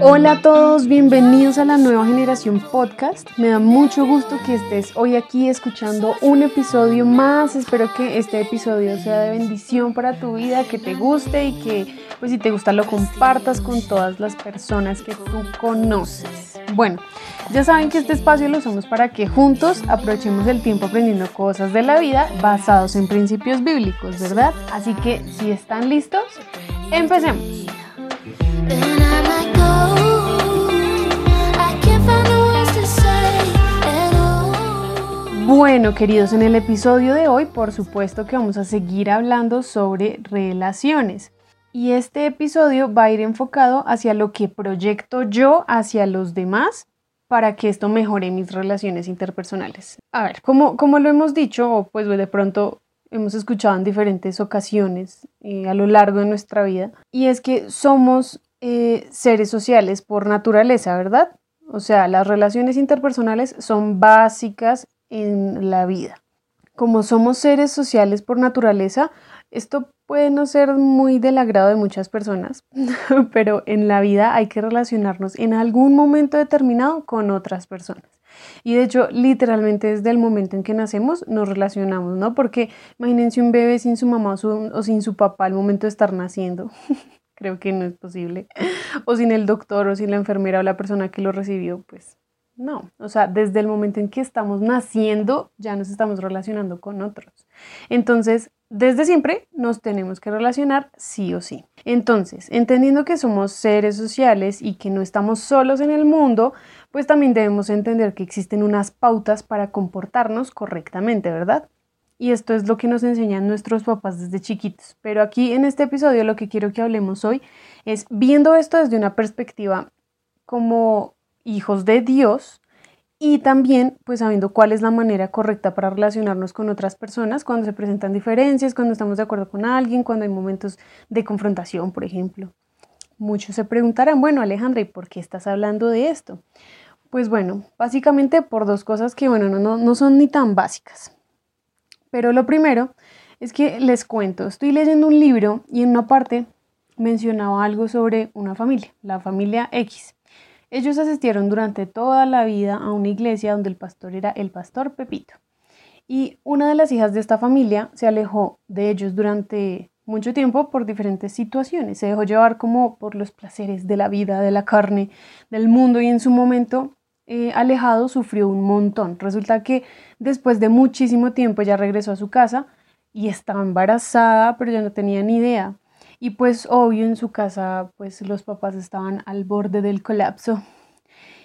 Hola a todos, bienvenidos a la nueva generación podcast. Me da mucho gusto que estés hoy aquí escuchando un episodio más. Espero que este episodio sea de bendición para tu vida, que te guste y que pues si te gusta lo compartas con todas las personas que tú conoces. Bueno, ya saben que este espacio lo usamos para que juntos aprovechemos el tiempo aprendiendo cosas de la vida basados en principios bíblicos, ¿verdad? Así que si están listos, empecemos. Bueno, queridos, en el episodio de hoy, por supuesto que vamos a seguir hablando sobre relaciones. Y este episodio va a ir enfocado hacia lo que proyecto yo hacia los demás para que esto mejore mis relaciones interpersonales. A ver, como, como lo hemos dicho, o pues de pronto hemos escuchado en diferentes ocasiones eh, a lo largo de nuestra vida, y es que somos eh, seres sociales por naturaleza, ¿verdad? O sea, las relaciones interpersonales son básicas en la vida. Como somos seres sociales por naturaleza, esto puede no ser muy del agrado de muchas personas, pero en la vida hay que relacionarnos en algún momento determinado con otras personas. Y de hecho, literalmente desde el momento en que nacemos nos relacionamos, ¿no? Porque imagínense un bebé sin su mamá o, sin su papá al momento de estar naciendo. Creo que no es posible. O sin el doctor o sin la enfermera o la persona que lo recibió, pues no, o sea, desde el momento en que estamos naciendo ya nos estamos relacionando con otros. Entonces, desde siempre nos tenemos que relacionar sí o sí. Entonces, entendiendo que somos seres sociales y que no estamos solos en el mundo, pues también debemos entender que existen unas pautas para comportarnos correctamente, ¿verdad? Y esto es lo que nos enseñan nuestros papás desde chiquitos. Pero aquí en este episodio lo que quiero que hablemos hoy es viendo esto desde una perspectiva como hijos de Dios y también pues sabiendo cuál es la manera correcta para relacionarnos con otras personas cuando se presentan diferencias, cuando estamos de acuerdo con alguien, cuando hay momentos de confrontación, por ejemplo. Muchos se preguntarán, bueno Alejandra, ¿y por qué estás hablando de esto? Pues bueno, básicamente por dos cosas que bueno, no, no son ni tan básicas. Pero lo primero es que les cuento, estoy leyendo un libro y en una parte mencionaba algo sobre una familia, la familia X. Ellos asistieron durante toda la vida a una iglesia donde el pastor era el pastor Pepito. Y una de las hijas de esta familia se alejó de ellos durante mucho tiempo por diferentes situaciones. Se dejó llevar como por los placeres de la vida, de la carne, del mundo y en su momento eh, alejado sufrió un montón. Resulta que después de muchísimo tiempo ella regresó a su casa y estaba embarazada, pero ya no tenía ni idea. Y pues obvio en su casa pues los papás estaban al borde del colapso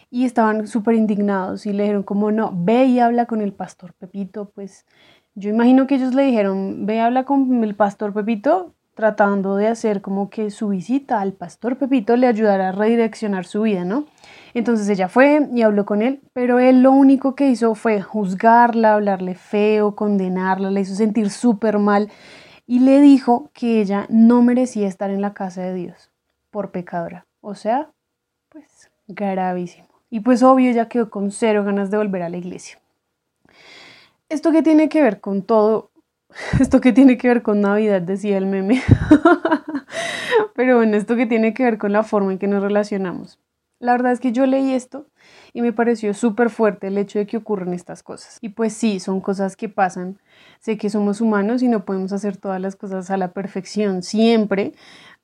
y estaban súper indignados y le dijeron como no, ve y habla con el pastor Pepito, pues yo imagino que ellos le dijeron, ve y habla con el pastor Pepito tratando de hacer como que su visita al pastor Pepito le ayudara a redireccionar su vida, ¿no? Entonces ella fue y habló con él, pero él lo único que hizo fue juzgarla, hablarle feo, condenarla, le hizo sentir súper mal y le dijo que ella no merecía estar en la casa de Dios por pecadora. O sea, pues gravísimo. Y pues obvio ella quedó con cero ganas de volver a la iglesia. ¿Esto qué tiene que ver con todo? ¿Esto qué tiene que ver con Navidad? Decía el meme. Pero bueno, esto que tiene que ver con la forma en que nos relacionamos. La verdad es que yo leí esto y me pareció súper fuerte el hecho de que ocurran estas cosas. Y pues sí, son cosas que pasan. Sé que somos humanos y no podemos hacer todas las cosas a la perfección siempre.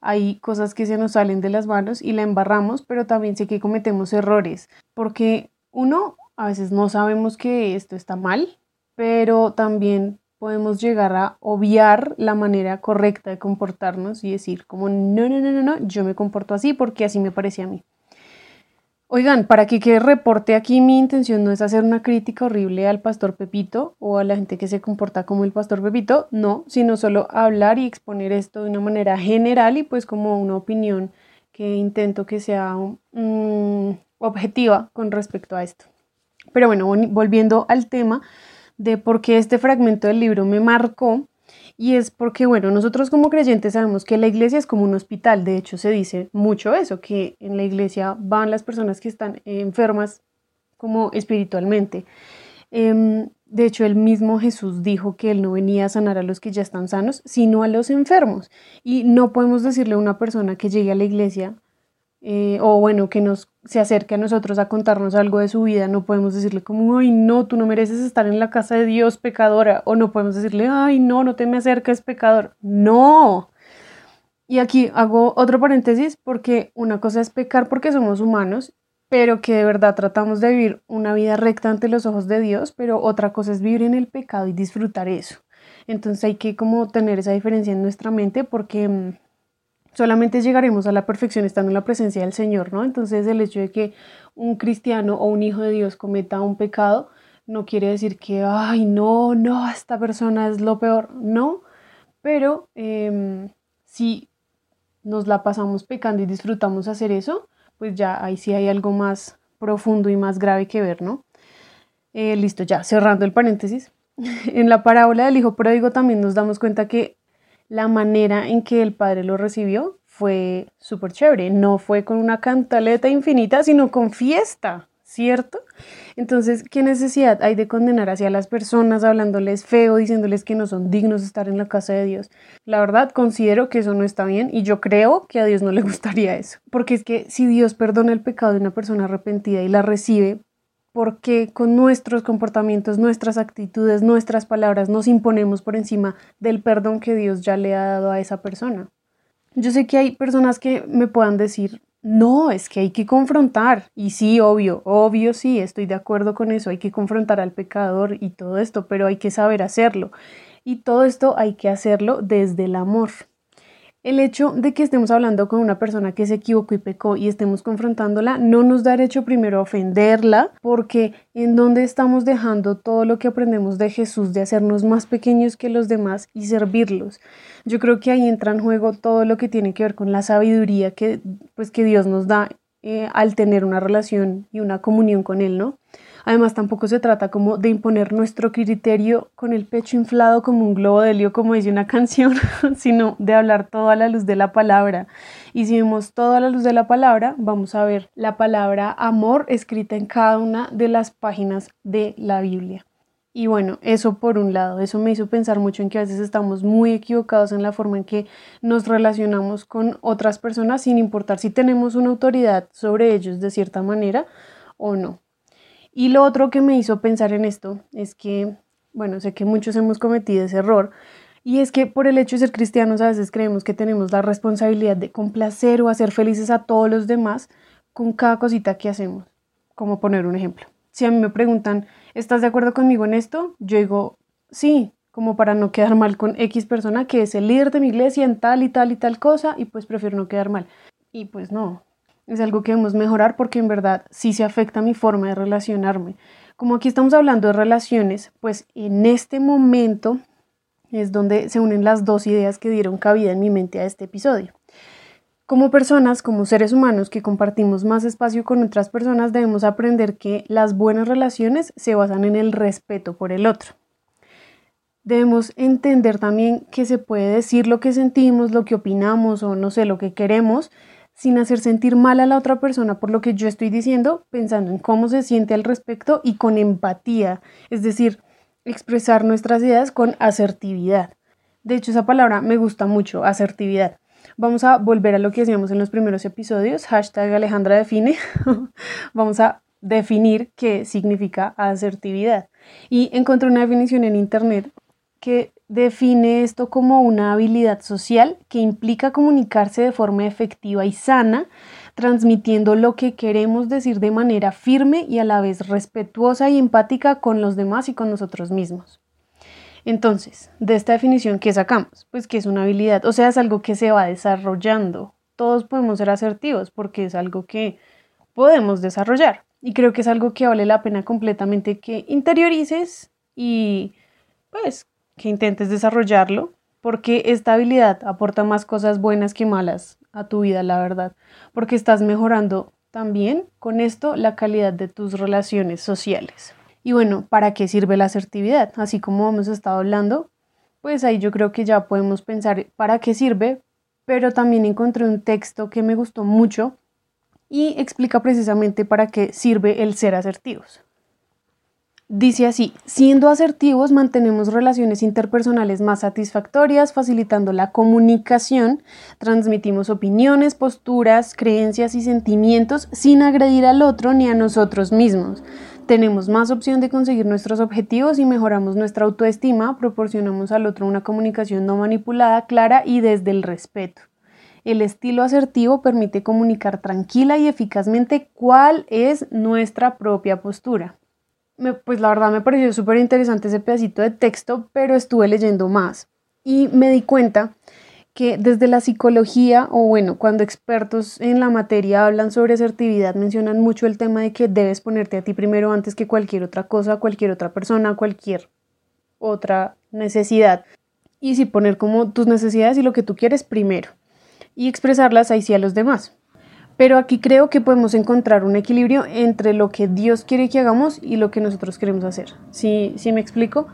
Hay cosas que se nos salen de las manos y la embarramos, pero también sé que cometemos errores, porque uno, a veces no sabemos que esto está mal, pero también podemos llegar a obviar la manera correcta de comportarnos y decir como no, no, no, no, no, yo me comporto así porque así me parece a mí. Oigan, para que quede reporte aquí, mi intención no es hacer una crítica horrible al pastor Pepito o a la gente que se comporta como el pastor Pepito, no, sino solo hablar y exponer esto de una manera general y pues como una opinión que intento que sea mm, objetiva con respecto a esto. Pero bueno, volviendo al tema de por qué este fragmento del libro me marcó, y es porque, bueno, nosotros como creyentes sabemos que la iglesia es como un hospital. De hecho, se dice mucho eso, que en la iglesia van las personas que están enfermas como espiritualmente. Em, de hecho, el mismo Jesús dijo que Él no venía a sanar a los que ya están sanos, sino a los enfermos. Y no podemos decirle a una persona que llegue a la iglesia eh, o bueno, que nos se acerque a nosotros a contarnos algo de su vida, no podemos decirle como, ay, no, tú no mereces estar en la casa de Dios pecadora, o no podemos decirle, ay, no, no te me acerques pecador. No. Y aquí hago otro paréntesis porque una cosa es pecar porque somos humanos, pero que de verdad tratamos de vivir una vida recta ante los ojos de Dios, pero otra cosa es vivir en el pecado y disfrutar eso. Entonces hay que como tener esa diferencia en nuestra mente porque mm, solamente llegaremos a la perfección estando en la presencia del Señor, ¿no? Entonces el hecho de que un cristiano o un hijo de Dios cometa un pecado no quiere decir que, ay, no, no, esta persona es lo peor, no, pero em, si nos la pasamos pecando y disfrutamos hacer eso, pues ya ahí sí hay algo más profundo y más grave que ver, ¿no? Eh, listo, ya cerrando el paréntesis. en la parábola del hijo pródigo también nos damos cuenta que la manera en que el padre lo recibió fue súper chévere. No fue con una cantaleta infinita, sino con fiesta, ¿cierto? Entonces, ¿qué necesidad hay de condenar hacia las personas hablándoles feo, diciéndoles que no son dignos de estar en la casa de Dios? La verdad, considero que eso no está bien y yo creo que a Dios no le gustaría eso. Porque es que si Dios perdona el pecado de una persona arrepentida y la recibe, porque con nuestros comportamientos, nuestras actitudes, nuestras palabras nos imponemos por encima del perdón que Dios ya le ha dado a esa persona. Yo sé que hay personas que me puedan decir, no, es que hay que confrontar. Y sí, obvio, obvio sí, estoy de acuerdo con eso, hay que confrontar al pecador y todo esto, pero hay que saber hacerlo. Y todo esto hay que hacerlo desde el amor. El hecho de que estemos hablando con una persona que se equivocó y pecó y estemos confrontándola no nos da derecho primero a ofenderla porque en donde estamos dejando todo lo que aprendemos de Jesús de hacernos más pequeños que los demás y servirlos. Yo creo que ahí entra en juego todo lo que tiene que ver con la sabiduría que, pues, que Dios nos da eh, al tener una relación y una comunión con Él, ¿no? Además, tampoco se trata como de imponer nuestro criterio con el pecho inflado como un globo de helio, como dice una canción, sino de hablar todo a la luz de la palabra. Y si vemos todo a la luz de la palabra, vamos a ver la palabra amor escrita en cada una de las páginas de la Biblia. Y bueno, eso por un lado, eso me hizo pensar mucho en que a veces estamos muy equivocados en la forma en que nos relacionamos con otras personas sin importar si tenemos una autoridad sobre ellos de cierta manera o no. Y lo otro que me hizo pensar en esto es que, bueno, sé que muchos hemos cometido ese error, y es que por el hecho de ser cristianos a veces creemos que tenemos la responsabilidad de complacer o hacer felices a todos los demás con cada cosita que hacemos. Como poner un ejemplo. Si a mí me preguntan, ¿estás de acuerdo conmigo en esto? Yo digo, sí, como para no quedar mal con X persona que es el líder de mi iglesia en tal y tal y tal cosa y pues prefiero no quedar mal. Y pues no, es algo que debemos mejorar porque en verdad sí se afecta mi forma de relacionarme. Como aquí estamos hablando de relaciones, pues en este momento es donde se unen las dos ideas que dieron cabida en mi mente a este episodio. Como personas, como seres humanos que compartimos más espacio con otras personas, debemos aprender que las buenas relaciones se basan en el respeto por el otro. Debemos entender también que se puede decir lo que sentimos, lo que opinamos o no sé, lo que queremos, sin hacer sentir mal a la otra persona por lo que yo estoy diciendo, pensando en cómo se siente al respecto y con empatía, es decir, expresar nuestras ideas con asertividad. De hecho, esa palabra me gusta mucho, asertividad. Vamos a volver a lo que hacíamos en los primeros episodios, hashtag Alejandra define. Vamos a definir qué significa asertividad. Y encontré una definición en internet que define esto como una habilidad social que implica comunicarse de forma efectiva y sana, transmitiendo lo que queremos decir de manera firme y a la vez respetuosa y empática con los demás y con nosotros mismos. Entonces, de esta definición, ¿qué sacamos? Pues que es una habilidad, o sea, es algo que se va desarrollando. Todos podemos ser asertivos porque es algo que podemos desarrollar. Y creo que es algo que vale la pena completamente que interiorices y pues que intentes desarrollarlo, porque esta habilidad aporta más cosas buenas que malas a tu vida, la verdad, porque estás mejorando también con esto la calidad de tus relaciones sociales. Y bueno, ¿para qué sirve la asertividad? Así como hemos estado hablando, pues ahí yo creo que ya podemos pensar para qué sirve, pero también encontré un texto que me gustó mucho y explica precisamente para qué sirve el ser asertivos. Dice así, siendo asertivos mantenemos relaciones interpersonales más satisfactorias, facilitando la comunicación, transmitimos opiniones, posturas, creencias y sentimientos sin agredir al otro ni a nosotros mismos. Tenemos más opción de conseguir nuestros objetivos y mejoramos nuestra autoestima, proporcionamos al otro una comunicación no manipulada, clara y desde el respeto. El estilo asertivo permite comunicar tranquila y eficazmente cuál es nuestra propia postura pues la verdad me pareció súper interesante ese pedacito de texto, pero estuve leyendo más y me di cuenta que desde la psicología, o bueno, cuando expertos en la materia hablan sobre asertividad, mencionan mucho el tema de que debes ponerte a ti primero antes que cualquier otra cosa, cualquier otra persona, cualquier otra necesidad. Y sí poner como tus necesidades y lo que tú quieres primero y expresarlas ahí sí a los demás. Pero aquí creo que podemos encontrar un equilibrio entre lo que Dios quiere que hagamos y lo que nosotros queremos hacer. ¿Sí, ¿Sí me explico?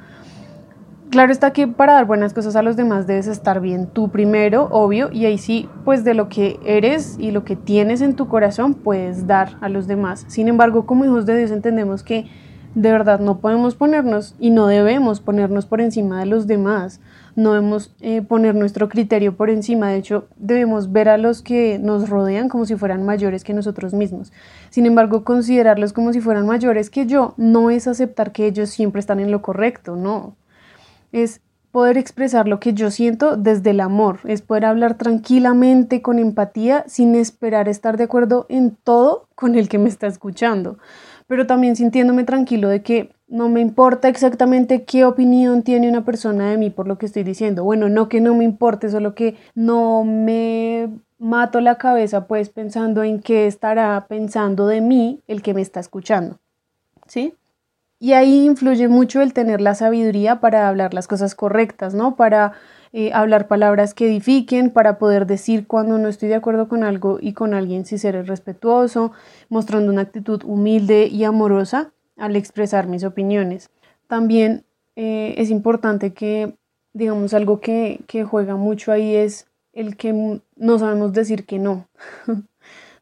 Claro está que para dar buenas cosas a los demás debes estar bien tú primero, obvio, y ahí sí, pues de lo que eres y lo que tienes en tu corazón puedes dar a los demás. Sin embargo, como hijos de Dios entendemos que de verdad no podemos ponernos y no debemos ponernos por encima de los demás no debemos eh, poner nuestro criterio por encima, de hecho debemos ver a los que nos rodean como si fueran mayores que nosotros mismos. Sin embargo, considerarlos como si fueran mayores que yo no es aceptar que ellos siempre están en lo correcto, no. Es poder expresar lo que yo siento desde el amor, es poder hablar tranquilamente, con empatía, sin esperar estar de acuerdo en todo con el que me está escuchando, pero también sintiéndome tranquilo de que no me importa exactamente qué opinión tiene una persona de mí por lo que estoy diciendo. Bueno, no que no me importe, solo que no me mato la cabeza pues pensando en qué estará pensando de mí el que me está escuchando. ¿Sí? Y ahí influye mucho el tener la sabiduría para hablar las cosas correctas, ¿no? Para eh, hablar palabras que edifiquen, para poder decir cuando no estoy de acuerdo con algo y con alguien si ser respetuoso, mostrando una actitud humilde y amorosa al expresar mis opiniones. También eh, es importante que, digamos, algo que, que juega mucho ahí es el que no sabemos decir que no.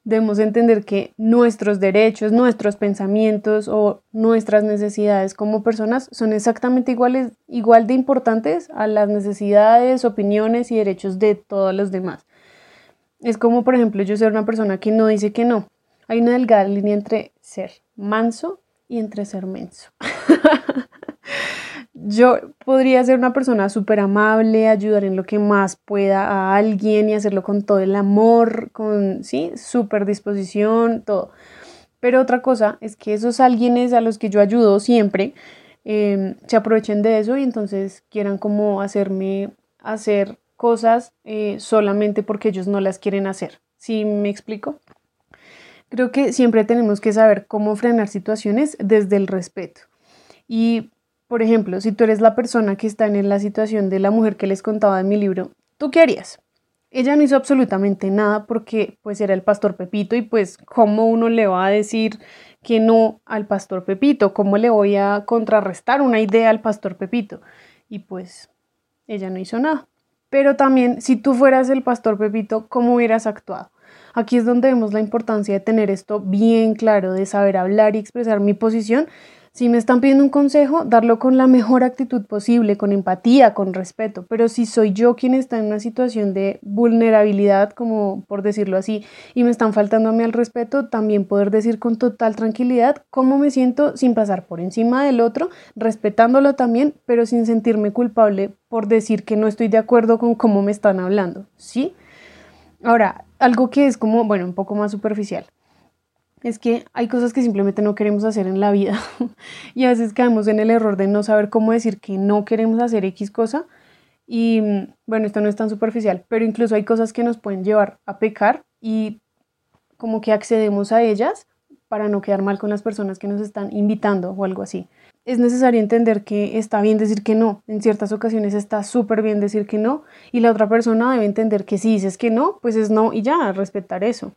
Debemos entender que nuestros derechos, nuestros pensamientos o nuestras necesidades como personas son exactamente iguales, igual de importantes a las necesidades, opiniones y derechos de todos los demás. Es como, por ejemplo, yo ser una persona que no dice que no. Hay una delgada línea entre ser manso y entre ser menso. yo podría ser una persona súper amable, ayudar en lo que más pueda a alguien y hacerlo con todo el amor, con, sí, súper disposición, todo. Pero otra cosa es que esos alguienes a los que yo ayudo siempre em, se aprovechen de eso y entonces quieran como hacerme hacer cosas eh, solamente porque ellos no las quieren hacer. ¿Sí me explico? Creo que siempre tenemos que saber cómo frenar situaciones desde el respeto. Y, por ejemplo, si tú eres la persona que está en la situación de la mujer que les contaba en mi libro, ¿tú qué harías? Ella no hizo absolutamente nada porque pues era el pastor Pepito y pues cómo uno le va a decir que no al pastor Pepito, cómo le voy a contrarrestar una idea al pastor Pepito. Y pues ella no hizo nada. Pero también si tú fueras el pastor Pepito, ¿cómo hubieras actuado? Aquí es donde vemos la importancia de tener esto bien claro, de saber hablar y expresar mi posición. Si me están pidiendo un consejo, darlo con la mejor actitud posible, con empatía, con respeto. Pero si soy yo quien está en una situación de vulnerabilidad, como por decirlo así, y me están faltando a mí el respeto, también poder decir con total tranquilidad cómo me siento sin pasar por encima del otro, respetándolo también, pero sin sentirme culpable por decir que no estoy de acuerdo con cómo me están hablando. ¿Sí? Ahora, algo que es como, bueno, un poco más superficial, es que hay cosas que simplemente no queremos hacer en la vida y a veces caemos en el error de no saber cómo decir que no queremos hacer X cosa y bueno, esto no es tan superficial, pero incluso hay cosas que nos pueden llevar a pecar y como que accedemos a ellas para no quedar mal con las personas que nos están invitando o algo así es necesario entender que está bien decir que no. En ciertas ocasiones está súper bien decir que no y la otra persona debe entender que si dices que no, pues es no y ya, respetar eso.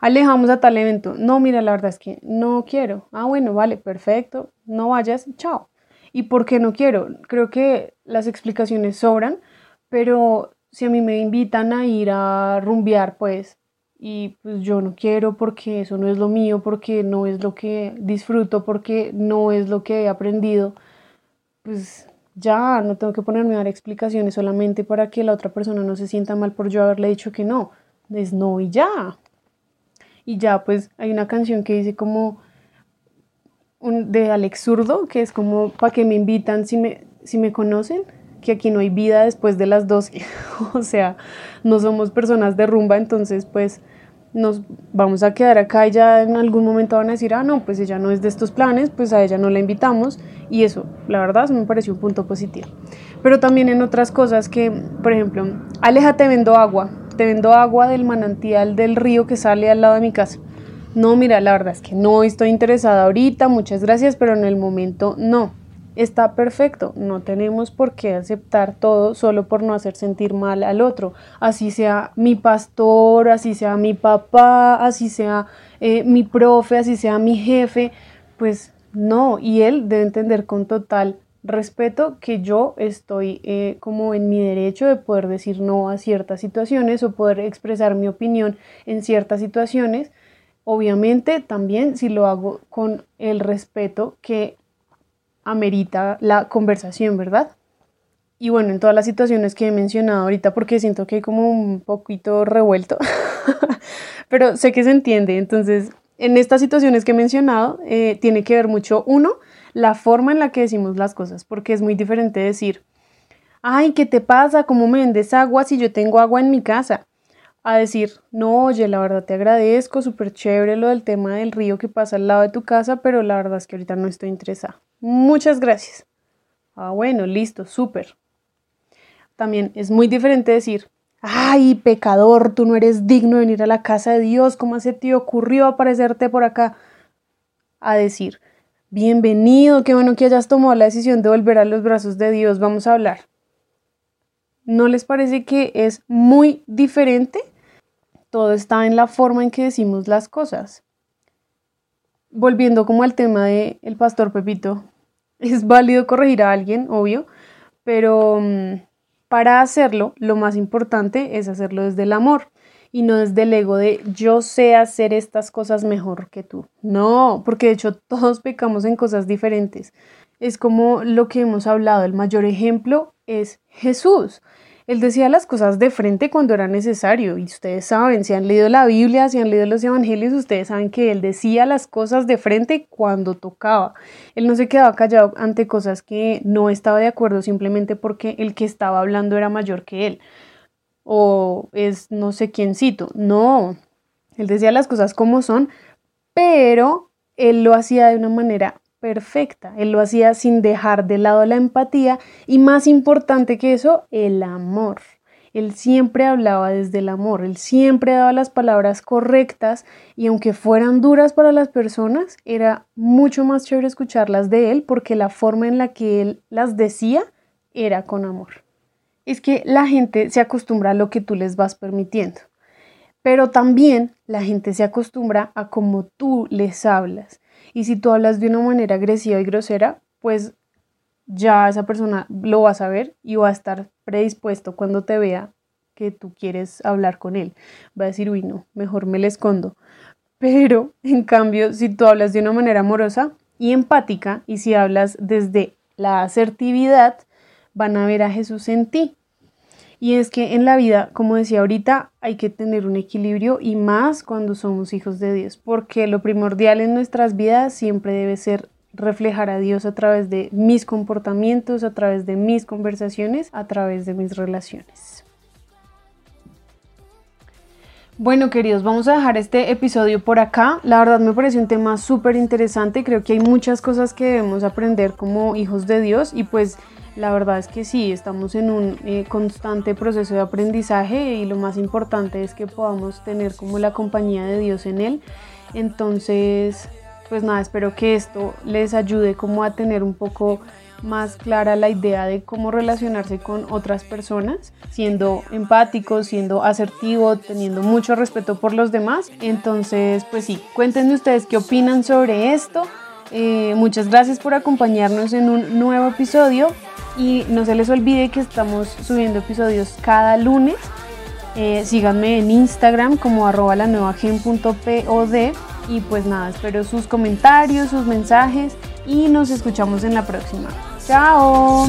Alejamos a tal evento. No, mira, la verdad es que no quiero. Ah, bueno, vale, perfecto. No vayas, chao. ¿Y por qué no quiero? Creo que las explicaciones sobran, pero si a mí me invitan a ir a rumbear, pues y pues yo no quiero porque eso no es lo mío, porque no es lo que disfruto, porque no es lo que he aprendido, pues ya no tengo que ponerme a dar explicaciones solamente para que la otra persona no se sienta mal por yo haberle dicho que no, es no y ya. Y ya pues hay una canción que dice como un, de Alex Zurdo, que es como para que me invitan si me, si me conocen, que aquí no hay vida después de las 12, o sea, no somos personas de rumba, entonces pues nos vamos a quedar acá y ya en algún momento van a decir, ah, no, pues ella no es de estos planes, pues a ella no la invitamos y eso, la verdad, me pareció un punto positivo. Pero también en otras cosas que, por ejemplo, Aleja, te vendo agua, te vendo agua del manantial del río que sale al lado de mi casa. No, mira, la verdad es que no estoy interesada ahorita, muchas gracias, pero en el momento no está perfecto. No tenemos por qué aceptar todo solo por no hacer sentir mal al otro. Así sea mi pastor, así sea mi papá, así sea eh, mi profe, así sea mi jefe. Pues no, y él debe entender con total respeto que yo estoy eh, como en mi derecho de poder decir no a ciertas situaciones o poder expresar mi opinión en ciertas situaciones. Obviamente también si lo hago con el respeto que amerita la conversación, ¿verdad? Y bueno, en todas las situaciones que he mencionado ahorita, porque siento que hay como un poquito revuelto, pero sé que se entiende. Entonces, en estas situaciones que he mencionado, eh, tiene que ver mucho, uno, la forma en la que decimos las cosas, porque es muy diferente decir, ay, ¿qué te pasa? ¿Cómo me vendes agua si yo tengo agua en mi casa? A decir, no, oye, la verdad te agradezco, súper chévere lo del tema del río que pasa al lado de tu casa, pero la verdad es que ahorita no estoy interesada. Muchas gracias. Ah, bueno, listo, súper. También es muy diferente decir, ay, pecador, tú no eres digno de venir a la casa de Dios, ¿cómo se te ocurrió aparecerte por acá? A decir, bienvenido, qué bueno que hayas tomado la decisión de volver a los brazos de Dios, vamos a hablar. ¿No les parece que es muy diferente? Todo está en la forma en que decimos las cosas volviendo como al tema del el pastor Pepito, es válido corregir a alguien, obvio, pero mm, para hacerlo, lo más importante es hacerlo desde el amor y no desde el ego de yo sé hacer estas cosas mejor que tú. No, porque de hecho todos pecamos en cosas diferentes. Es como lo que hemos hablado, el mayor ejemplo es Jesús. Él decía las cosas de frente cuando era necesario. Y ustedes saben, si han leído la Biblia, si han leído los Evangelios, ustedes saben que él decía las cosas de frente cuando tocaba. Él no se quedaba callado ante cosas que no estaba de acuerdo simplemente porque el que estaba hablando era mayor que él. O es no sé quiéncito. No, él decía las cosas como son, pero él lo hacía de una manera perfecta. Él lo hacía sin dejar de lado la empatía y más importante que eso, el amor. Él siempre hablaba desde el amor, él siempre daba las palabras correctas y aunque fueran duras para las personas, era mucho más chévere escucharlas de él porque la forma en la que él las decía era con amor. Es que la gente se acostumbra a lo que tú les vas permitiendo, pero también la gente se acostumbra a cómo tú les hablas. Y si tú hablas de una manera agresiva y grosera, pues ya esa persona lo va a saber y va a estar predispuesto cuando te vea que tú quieres hablar con él. Va a decir, uy, no, mejor me le escondo. Pero, en cambio, si tú hablas de una manera amorosa y empática, y si hablas desde la asertividad, van a ver a Jesús en ti. Y es que en la vida, como decía ahorita, hay que tener un equilibrio y más cuando somos hijos de Dios, porque lo primordial en nuestras vidas siempre debe ser reflejar a Dios a través de mis comportamientos, a través de mis conversaciones, a través de mis relaciones. Bueno, queridos, vamos a dejar este episodio por acá. La verdad me parece un tema súper interesante. Creo que hay muchas cosas que debemos aprender como hijos de Dios y pues la verdad es que sí, estamos en un eh, constante proceso de aprendizaje y lo más importante es que podamos tener como la compañía de Dios en él. Entonces, pues nada, espero que esto les ayude como a tener un poco más clara la idea de cómo relacionarse con otras personas, siendo empático, siendo asertivo, teniendo mucho respeto por los demás. Entonces, pues sí, cuéntenme ustedes qué opinan sobre esto. Eh, muchas gracias por acompañarnos en un nuevo episodio y no se les olvide que estamos subiendo episodios cada lunes. Eh, síganme en Instagram como arroba la nueva gen.pod y pues nada, espero sus comentarios, sus mensajes y nos escuchamos en la próxima. Chao.